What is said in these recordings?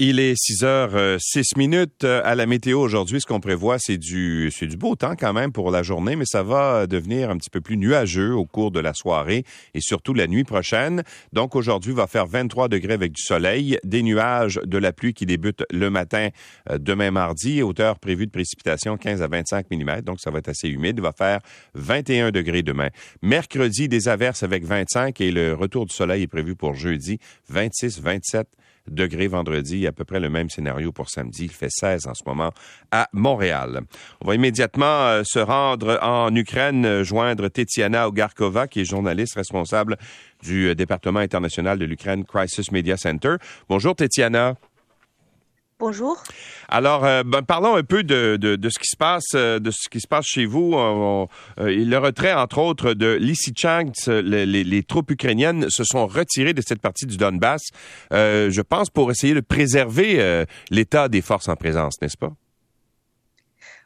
Il est 6 heures 6 minutes à la météo aujourd'hui. Ce qu'on prévoit, c'est du, c'est du beau temps quand même pour la journée, mais ça va devenir un petit peu plus nuageux au cours de la soirée et surtout la nuit prochaine. Donc aujourd'hui, va faire 23 degrés avec du soleil, des nuages, de la pluie qui débute le matin euh, demain mardi, hauteur prévue de précipitation 15 à 25 mm, donc ça va être assez humide. Va faire 21 degrés demain. Mercredi, des averses avec 25 et le retour du soleil est prévu pour jeudi 26, 27 degrés vendredi, à peu près le même scénario pour samedi. Il fait 16 en ce moment à Montréal. On va immédiatement euh, se rendre en Ukraine, joindre Tetiana Ogarkova, qui est journaliste responsable du euh, département international de l'Ukraine Crisis Media Center. Bonjour Tetiana. Bonjour. Alors, euh, ben, parlons un peu de, ce qui se passe, euh, de ce qui se passe chez vous. Euh, le retrait, entre autres, de Lysychansk, les, les, troupes ukrainiennes se sont retirées de cette partie du Donbass. je pense pour essayer de préserver l'état des forces en présence, n'est-ce pas?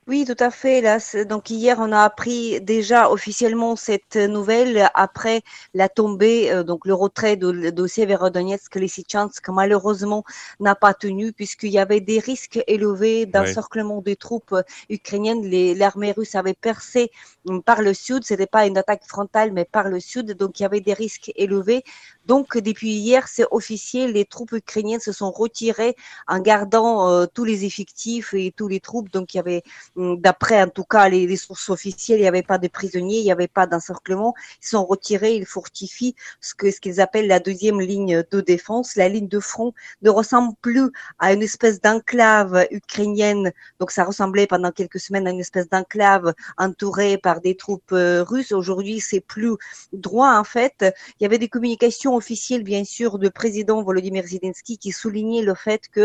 Oui, tout à fait. Là, donc hier, on a appris déjà officiellement cette nouvelle après la tombée, euh, donc le retrait de, de Severodonetsk, Lysychansk, malheureusement n'a pas tenu puisqu'il y avait des risques élevés d'encerclement des troupes ukrainiennes. L'armée russe avait percé hum, par le sud. C'était pas une attaque frontale, mais par le sud. Donc il y avait des risques élevés. Donc depuis hier, c'est officiel. Les troupes ukrainiennes se sont retirées en gardant euh, tous les effectifs et tous les troupes. Donc il y avait d'après en tout cas les, sources officielles, il n'y avait pas de prisonniers, il n'y avait pas d'encerclement. Ils sont retirés, ils fortifient ce que ce qu'ils appellent la deuxième ligne de défense. La ligne de front ne ressemble plus à une espèce d'enclave ukrainienne. Donc ça ressemblait pendant quelques semaines à une espèce d'enclave entourée par des troupes euh, russes. Aujourd'hui, c'est plus droit en fait. Il y avait des communications officielles bien sûr du président Volodymyr Zelensky qui soulignait le fait que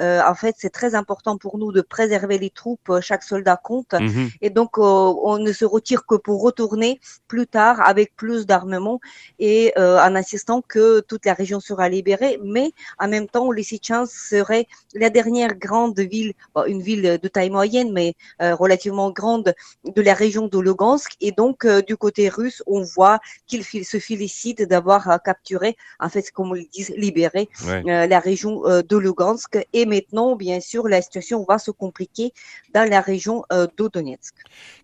euh, en fait c'est très important pour nous de préserver les troupes chaque soldats comptent. Mhm. Et donc, euh, on ne se retire que pour retourner plus tard avec plus d'armement et euh, en insistant que toute la région sera libérée. Mais en même temps, Lysychansk serait la dernière grande ville, une ville de taille moyenne, mais euh, relativement grande de la région de Lugansk. Et donc, du côté russe, on voit qu'il se félicite d'avoir capturé, en fait, comme on le dit, libéré la région de Lugansk. Et maintenant, bien sûr, la situation va se compliquer dans la région euh,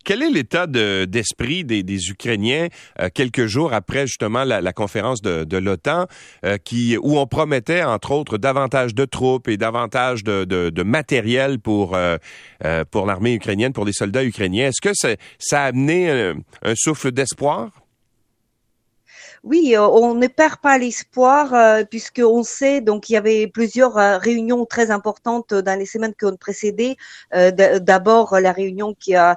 Quel est l'état d'esprit des, Ukrainiens euh, quelques jours après justement la, conférence de, l'OTAN, euh, qui où on promettait entre autres davantage de troupes et davantage de, matériel pour pour l'armée ukrainienne, pour les soldats ukrainiens? Est-ce que ça a amené un souffle d'espoir? Oui, euh, on ne perd pas l'espoir euh, puisque on sait donc il y avait plusieurs euh, réunions très importantes dans les semaines qui ont précédé. D'abord la réunion qui a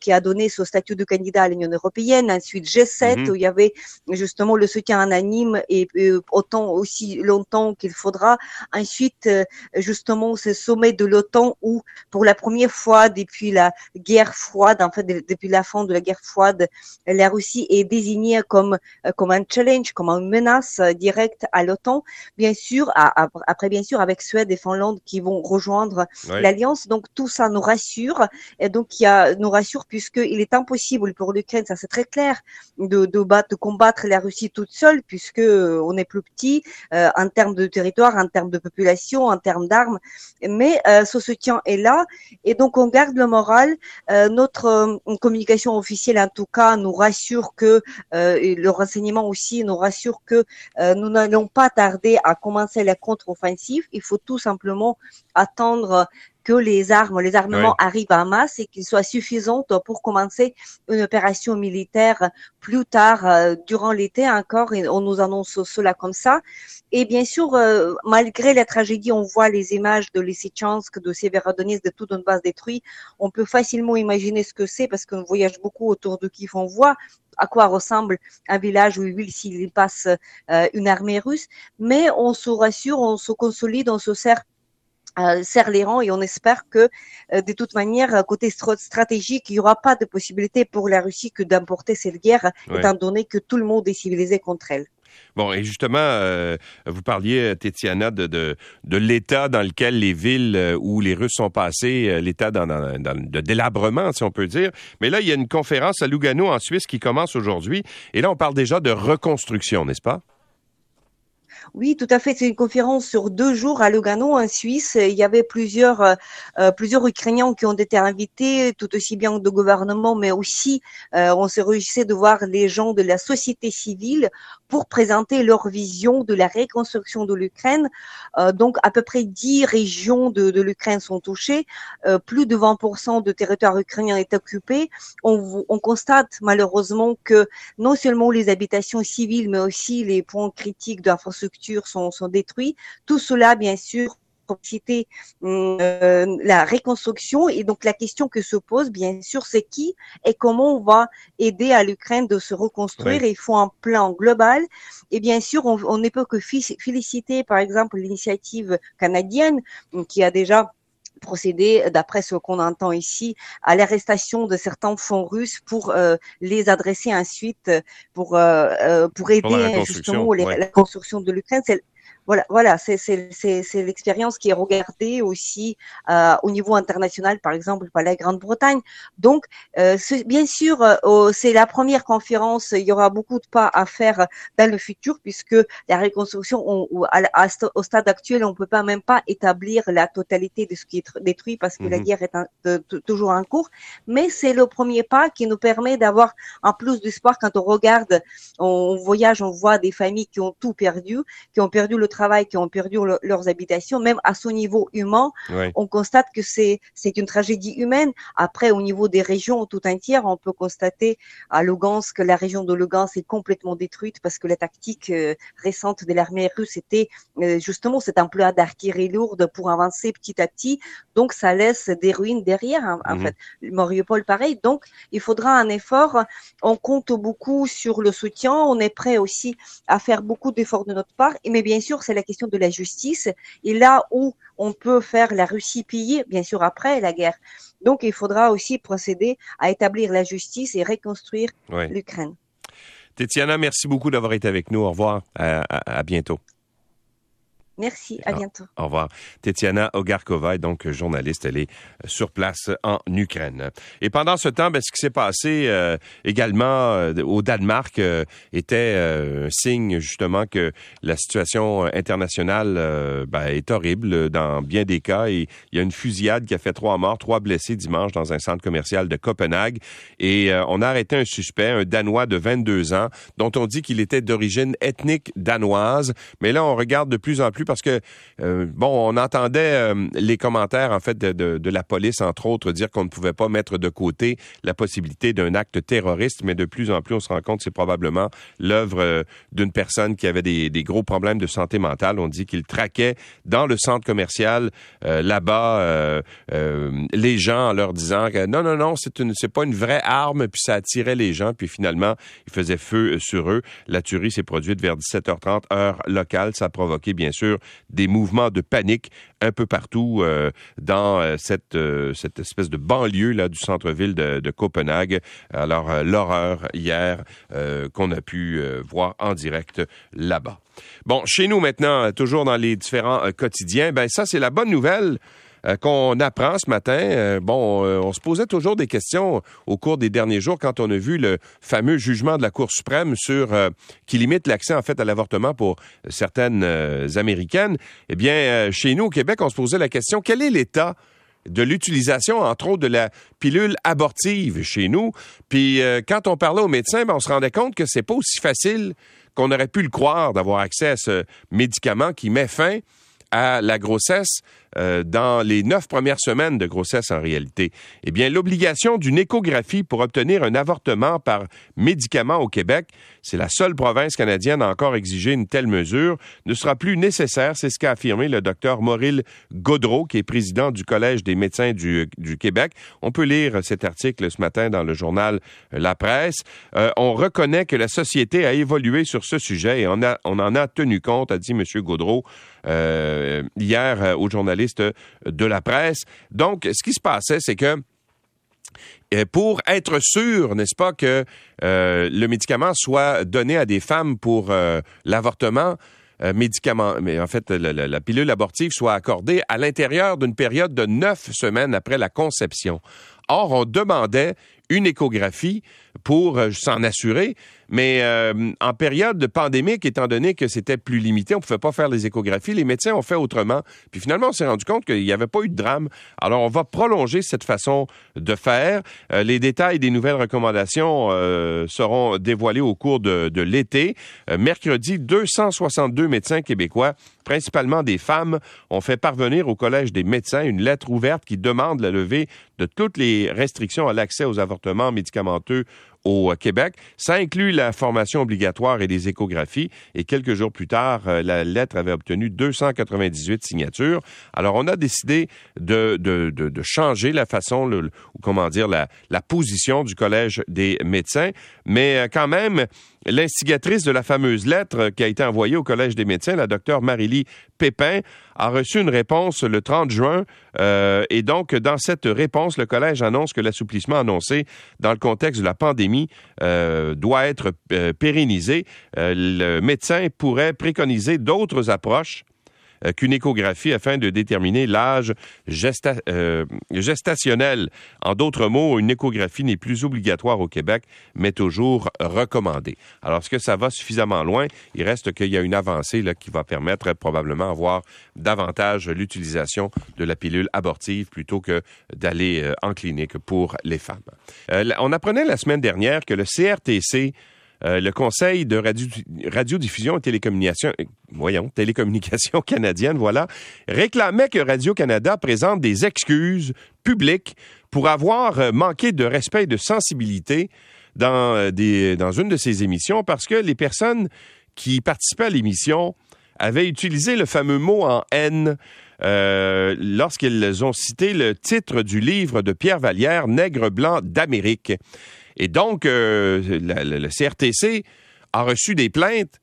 qui a donné ce statut de candidat à l'Union européenne, ensuite G7 mhm. où il y avait justement le soutien unanime et, autant aussi longtemps qu'il faudra. Ensuite justement ce sommet de l'OTAN où pour la première fois depuis la guerre froide, en fait depuis la fin de la guerre froide, la Russie est désignée comme comme un challenge, comme une menace euh, directe à l'OTAN. Bien sûr, après bien sûr avec Suède et Finlande qui vont rejoindre l'alliance. Donc tout ça nous rassure et donc il y a nous rassure puisqu'il est impossible pour l'Ukraine, ça c'est très clair, de, de, battre, de combattre la Russie toute seule puisque euh, on est plus petit euh, en termes de territoire, en termes de population, en termes d'armes. Mais ce soutien est là et donc on garde le moral. notre communication officielle en tout cas nous rassure que le renseignement aussi nous rassure que euh, nous n'allons pas tarder à commencer la contre-offensive. Il faut tout simplement attendre que les armes, les armements arrivent en masse et qu'ils soient suffisants pour commencer une opération militaire plus tard euh, durant l'été encore. Et on nous annonce cela comme ça. Et bien sûr, euh, malgré la tragédie, on voit les images de Lysychansk, de Severodonetsk, de toute une base détruite. On peut facilement imaginer ce que c'est parce qu'on voyage beaucoup autour de Kiev. On voit à quoi ressemble un village ou une ville s'il passe euh, une armée russe. Mais on se rassure, on se consolide, on se sert serre les rangs et on espère que euh, de toute manière, côté stratégique, il n'y aura pas de possibilité pour la Russie que d'importer cette guerre, étant donné que tout le monde est civilisé contre elle. Bon, et justement, euh, vous parliez, Tétiana, de, de, de l'état dans lequel les villes où les Russes sont passés, l'état dans, dans, de délabrement, si on peut dire. Mais là, il y a une conférence à Lugano, en Suisse, qui commence aujourd'hui. Et là, on parle déjà de reconstruction, n'est-ce pas? Oui, tout à fait. C'est une conférence sur deux jours à Lugano, en Suisse. Il y avait plusieurs, euh, euh, plusieurs Ukrainiens qui ont été invités, tout aussi bien de gouvernement, mais aussi euh, on se réjouissait de voir les gens de la société civile pour présenter leur vision de la reconstruction de l'Ukraine. donc, à peu près dix régions de, de l'Ukraine sont touchées. plus de 20% de territoire ukrainien est occupé. On, on constate malheureusement que non seulement les habitations civiles, mais aussi les points critiques d'infrastructure sont, sont détruits. Tout cela, bien sûr, citer euh, la reconstruction. Et donc la question que se pose, bien sûr, c'est qui et comment on va aider à l'Ukraine de se reconstruire. il faut un plan global. Et bien sûr, on, on ne peut que féliciter, par exemple, l'initiative canadienne qui a déjà procédé, d'après ce qu'on entend ici, à l'arrestation de certains fonds russes pour euh, les adresser ensuite pour euh, euh pour aider justement la construction de l'Ukraine voilà, voilà, c'est l'expérience qui est regardée aussi euh, au niveau international, par exemple par la Grande-Bretagne. Donc, euh, bien sûr, euh, c'est la première conférence. Il y aura beaucoup de pas à faire dans le futur, puisque la reconstruction, on, à, au stade actuel, on peut pas même pas établir la totalité de ce qui est détruit parce que la mhm. guerre est toujours en cours. Mais c'est le premier pas qui nous permet d'avoir un plus d'espoir quand on regarde, on voyage, on voit des familles qui ont tout perdu, qui ont perdu le travail, qui ont perdu leurs habitations, même à ce niveau humain, on constate que c'est c'est une tragédie humaine. Après, au niveau des régions tout entières, on peut constater à Lugansk que la région de Lugansk est complètement détruite parce que la tactique euh, récente de l'armée russe était euh, justement cet emploi d'artillerie lourde pour avancer petit à petit. Donc, ça laisse des ruines derrière. Hein, en, mhm. fait, Mariupol, pareil. Donc, il faudra un effort. On compte beaucoup sur le soutien. On est prêt aussi à faire beaucoup d'efforts de notre part. Mais bien sûr, c'est la question de la justice. Et là où on peut faire la Russie piller, bien sûr, après la guerre. Donc, il faudra aussi procéder à établir la justice et reconstruire l'Ukraine. Tetiana, merci beaucoup d'avoir été avec nous. Au revoir. à bientôt. Merci, à bientôt. Au revoir. Tetiana Ogarkova est donc journaliste, elle est euh, sur place en Ukraine. Et pendant ce temps, ben, ce qui s'est passé euh, également euh, au Danemark était un signe justement que la situation internationale ben, est horrible dans bien des cas. Et il y a une fusillade qui a fait trois morts, trois blessés dimanche dans un centre commercial de Copenhague. Et on a arrêté un suspect, un Danois de 22 ans, dont on dit qu'il était d'origine ethnique danoise. Mais là, on regarde de plus en plus parce que, euh, bon, on entendait euh, les commentaires, en fait, de, la police, entre autres, dire qu'on ne pouvait pas mettre de côté la possibilité d'un acte terroriste, mais de plus en plus, on se rend compte que c'est probablement l'œuvre euh, d'une personne qui avait des, gros problèmes de santé mentale. On dit qu'il traquait dans le centre commercial là-bas les gens en leur disant que non, non, non, c'est une, c'est pas une vraie arme, puis ça attirait les gens, puis finalement, il faisait feu sur eux. La tuerie s'est produite vers 17h30 heure locale. Ça a provoqué, bien des mouvements de panique un peu partout euh, dans euh, cette, euh, cette espèce de banlieue là du centre-ville de, de, Copenhague. Alors l'horreur hier qu'on a pu voir en direct là-bas. Bon, chez nous maintenant, toujours dans les différents quotidiens, ben ça c'est la bonne nouvelle. Euh, qu'on apprend ce matin. Euh, bon, euh, on se posait toujours des questions au cours des derniers jours quand on a vu le fameux jugement de la Cour suprême sur qui limite l'accès en fait à l'avortement pour certaines américaines. Eh bien, chez nous au Québec, on se posait la question quel est l'état de l'utilisation, entre autres, de la pilule abortive chez nous? Puis quand on parlait aux médecins, ben, on se rendait compte que c'est pas aussi facile qu'on aurait pu le croire d'avoir accès à ce médicament qui met fin à la grossesse euh, dans les neuf premières semaines de grossesse en réalité. Eh bien, l'obligation d'une échographie pour obtenir un avortement par médicament au Québec, c'est la seule province canadienne à encore exiger une telle mesure, ne sera plus nécessaire. C'est ce qu'a affirmé le docteur Mauril Gaudreau, qui est président du Collège des médecins du, Québec. On peut lire cet article ce matin dans le journal La Presse. Euh, on reconnaît que la société a évolué sur ce sujet et on, en a tenu compte, a dit M. Gaudreau euh, hier au journal de la presse. Donc, ce qui se passait, c'est que euh, pour être sûr, n'est-ce pas, que euh, le médicament soit donné à des femmes pour euh, l'avortement, médicament, mais en fait, la, pilule abortive soit accordée à l'intérieur d'une période de neuf semaines après la conception. Or, on demandait une échographie pour euh, s'en assurer. Mais euh, en période de pandémique, étant donné que c'était plus limité, on ne pouvait pas faire les échographies, les médecins ont fait autrement. Puis finalement, on s'est rendu compte qu'il n'y avait pas eu de drame. Alors, on va prolonger cette façon de faire. Euh, les détails des nouvelles recommandations seront dévoilés au cours de, de l'été. mercredi, 262 médecins québécois principalement des femmes, ont fait parvenir au Collège des médecins une lettre ouverte qui demande la levée de toutes les restrictions à l'accès aux avortements médicamenteux au Québec. Ça inclut la formation obligatoire et des échographies. Et quelques jours plus tard, euh, la lettre avait obtenu 298 signatures. Alors, on a décidé de, de, de, changer la façon, ou comment dire, la, la position du Collège des médecins. Mais euh, quand même, L'instigatrice de la fameuse lettre qui a été envoyée au Collège des médecins, la docteure Marie-Lie Pépin, a reçu une réponse le 30 juin. Euh, et donc, dans cette réponse, le Collège annonce que l'assouplissement annoncé dans le contexte de la pandémie euh, doit être euh, pérennisé. le médecin pourrait préconiser d'autres approches qu'une échographie afin de déterminer l'âge euh, gestationnel. En d'autres mots, une échographie n'est plus obligatoire au Québec, mais toujours recommandée. Alors, est-ce que ça va suffisamment loin? Il reste qu'il y a une avancée qui va permettre probablement avoir davantage l'utilisation de la pilule abortive plutôt que d'aller euh, en clinique pour les femmes. on apprenait la semaine dernière que le CRTC euh, le Conseil de radiodiffusion et télécommunication, euh, voyons, télécommunication canadienne, voilà, réclamait que Radio-Canada présente des excuses publiques pour avoir euh, manqué de respect et de sensibilité dans, une de ses émissions parce que les personnes qui participaient à l'émission avaient utilisé le fameux mot en haine euh, lorsqu'ils ont cité le titre du livre de Pierre Vallière, Nègre blanc d'Amérique. Et donc, euh, le CRTC a reçu des plaintes.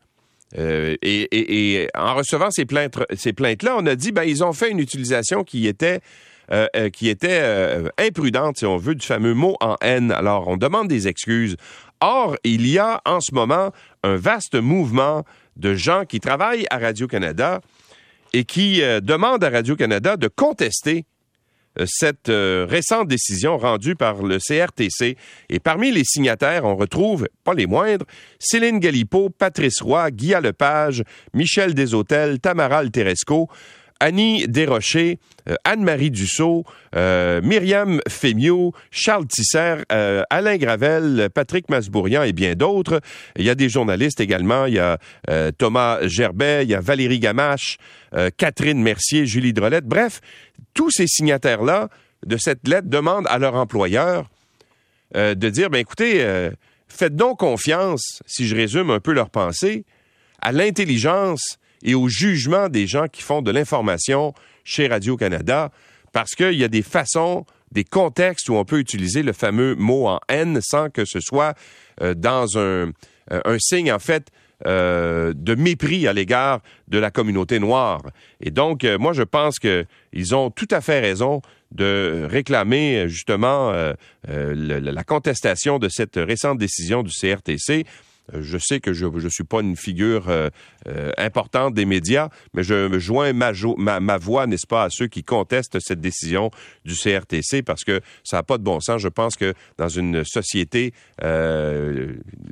Euh, et, en recevant ces plaintes, ces plaintes-là, on a dit, ben, ils ont fait une utilisation qui était euh, qui était imprudente, si on veut, du fameux mot en haine. Alors, on demande des excuses. Or, il y a en ce moment un vaste mouvement de gens qui travaillent à Radio-Canada et qui demandent à Radio-Canada de contester cette euh, récente décision rendue par le CRTC. Et parmi les signataires, on retrouve, pas les moindres, Céline Galipo, Patrice Roy, Guy Lepage, Michel Deshôtels, Tamara Teresco, Annie Desrochers, euh, Anne-Marie Dussault, euh, Myriam Fémiot, Charles Tisser, euh, Alain Gravel, Patrick Masbourian et bien d'autres. Il y a des journalistes également. Il y a Thomas Gerbet, il y a Valérie Gamache, Catherine Mercier, Julie Drolette. Bref, tous ces signataires-là de cette lettre demandent à leur employeur de dire, ben écoutez, faites donc confiance, si je résume un peu leur pensée, à l'intelligence et au jugement des gens qui font de l'information chez Radio-Canada, parce qu'il y a des façons, des contextes où on peut utiliser le fameux mot en haine sans que ce soit euh, dans un, euh, un, signe, en fait, euh, de mépris à l'égard de la communauté noire. Et donc, moi, je pense qu'ils ont tout à fait raison de réclamer justement la contestation de cette récente décision du CRTC je sais que je ne suis pas une figure euh, euh, importante des médias, mais je joins ma, ma, voix, n'est-ce pas, à ceux qui contestent cette décision du CRTC parce que ça n'a pas de bon sens. Je pense que dans une société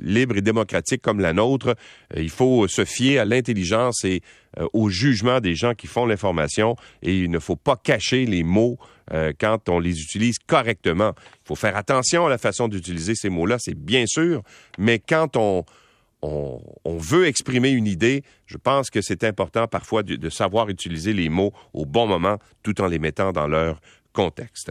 libre et démocratique comme la nôtre, il faut se fier à l'intelligence et au jugement des gens qui font l'information et il ne faut pas cacher les mots euh, quand on les utilise correctement. Il faut faire attention à la façon d'utiliser ces mots-là, c'est bien sûr, mais quand on, on, veut exprimer une idée, je pense que c'est important parfois de, savoir utiliser les mots au bon moment tout en les mettant dans leur contexte.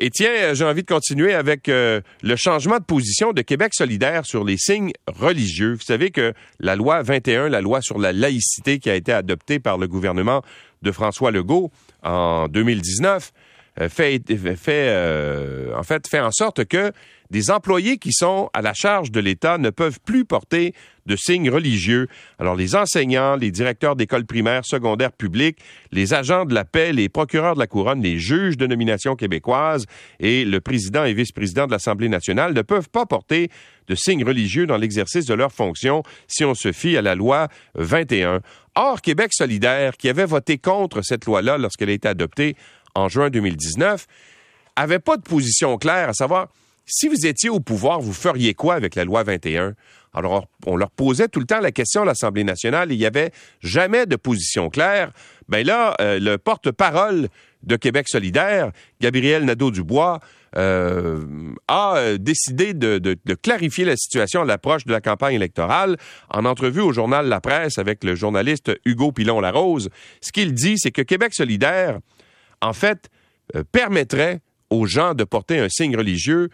Et tiens, j'ai envie de continuer avec euh, le changement de position de Québec solidaire sur les signes religieux. Vous savez que la loi 21, la loi sur la laïcité qui a été adoptée par le gouvernement de François Legault en 2019 euh, fait, euh, en fait fait en sorte que des employés qui sont à la charge de l'État ne peuvent plus porter de signes religieux. Alors les enseignants, les directeurs d'écoles primaires, secondaires publiques, les agents de la paix, les procureurs de la couronne, les juges de nomination québécoise et le président et vice-président de l'Assemblée nationale ne peuvent pas porter de signes religieux dans l'exercice de leurs fonctions si on se fie à la loi 21. Or, Québec solidaire, qui avait voté contre cette loi-là lorsqu'elle a été adoptée en juin 2019, avait pas de position claire, à savoir si vous étiez au pouvoir, vous feriez quoi avec la loi 21? Alors, on leur posait tout le temps la question à l'Assemblée nationale il n'y avait jamais de position claire. Ben là, euh, le porte-parole de Québec solidaire, Gabriel Nadeau-Dubois, euh, a euh, décidé de, clarifier la situation à l'approche de la campagne électorale. En entrevue au journal La Presse avec le journaliste Hugo Pilon-Larose, ce qu'il dit, c'est que Québec solidaire, en fait, permettrait aux gens de porter un signe religieux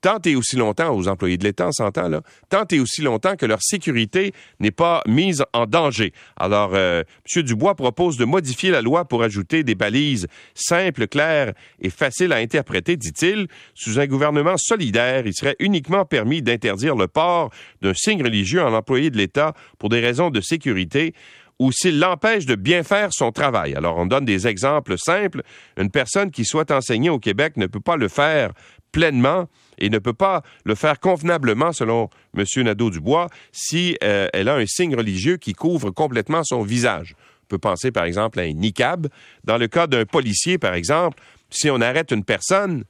tant et aussi longtemps, aux employés de l'État, on s'entend là, tant et aussi longtemps que leur sécurité n'est pas mise en danger. Alors, euh, M. Dubois propose de modifier la loi pour ajouter des balises simples, claires et faciles à interpréter, dit-il. Sous un gouvernement solidaire, il serait uniquement permis d'interdire le port d'un signe religieux en employé de l'État pour des raisons de sécurité ou s'il l'empêche de bien faire son travail. Alors, on donne des exemples simples. Une personne qui souhaite enseigner au Québec ne peut pas le faire pleinement et ne peut pas le faire convenablement, selon M. Nadeau-Dubois, si euh, elle a un signe religieux qui couvre complètement son visage. On peut penser, par exemple, à un niqab. Dans le cas d'un policier, par exemple, si on arrête une personne,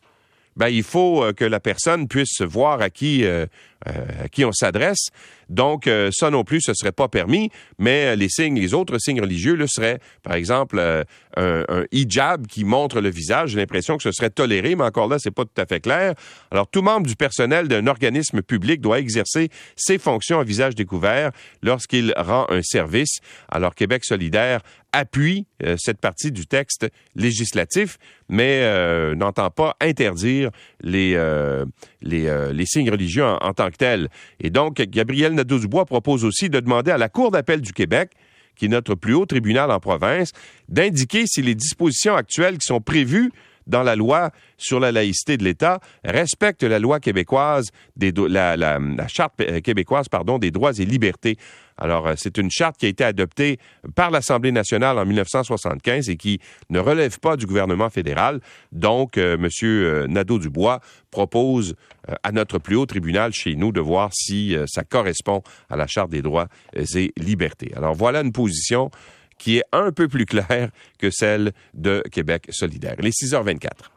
ben, il faut euh, que la personne puisse voir à qui, euh, à qui on s'adresse. Donc, ça non plus, ce serait pas permis, mais les signes, les autres signes religieux le seraient. Par exemple, un, un, hijab qui montre le visage, j'ai l'impression que ce serait toléré, mais encore là, c'est pas tout à fait clair. Alors, tout membre du personnel d'un organisme public doit exercer ses fonctions à visage découvert lorsqu'il rend un service. Alors, Québec solidaire appuie cette partie du texte législatif, mais n'entend pas interdire les, les, les, signes religieux en, tant que et donc, Gabriel Nadeau-Dubois propose aussi de demander à la Cour d'appel du Québec qui est notre plus haut tribunal en province, d'indiquer si les dispositions actuelles qui sont prévues dans la loi sur la laïcité de l'État respectent la loi québécoise, des, la, charte québécoise pardon, des droits et libertés. Alors, euh, c'est une charte qui a été adoptée par l'Assemblée nationale en 1975 et qui ne relève pas du gouvernement fédéral. Donc, euh, M. Euh, Nadeau-Dubois propose à notre plus haut tribunal chez nous de voir si ça correspond à la charte des droits et libertés. Alors, voilà une position qui est un peu plus claire que celle de Québec solidaire. Les 6h24.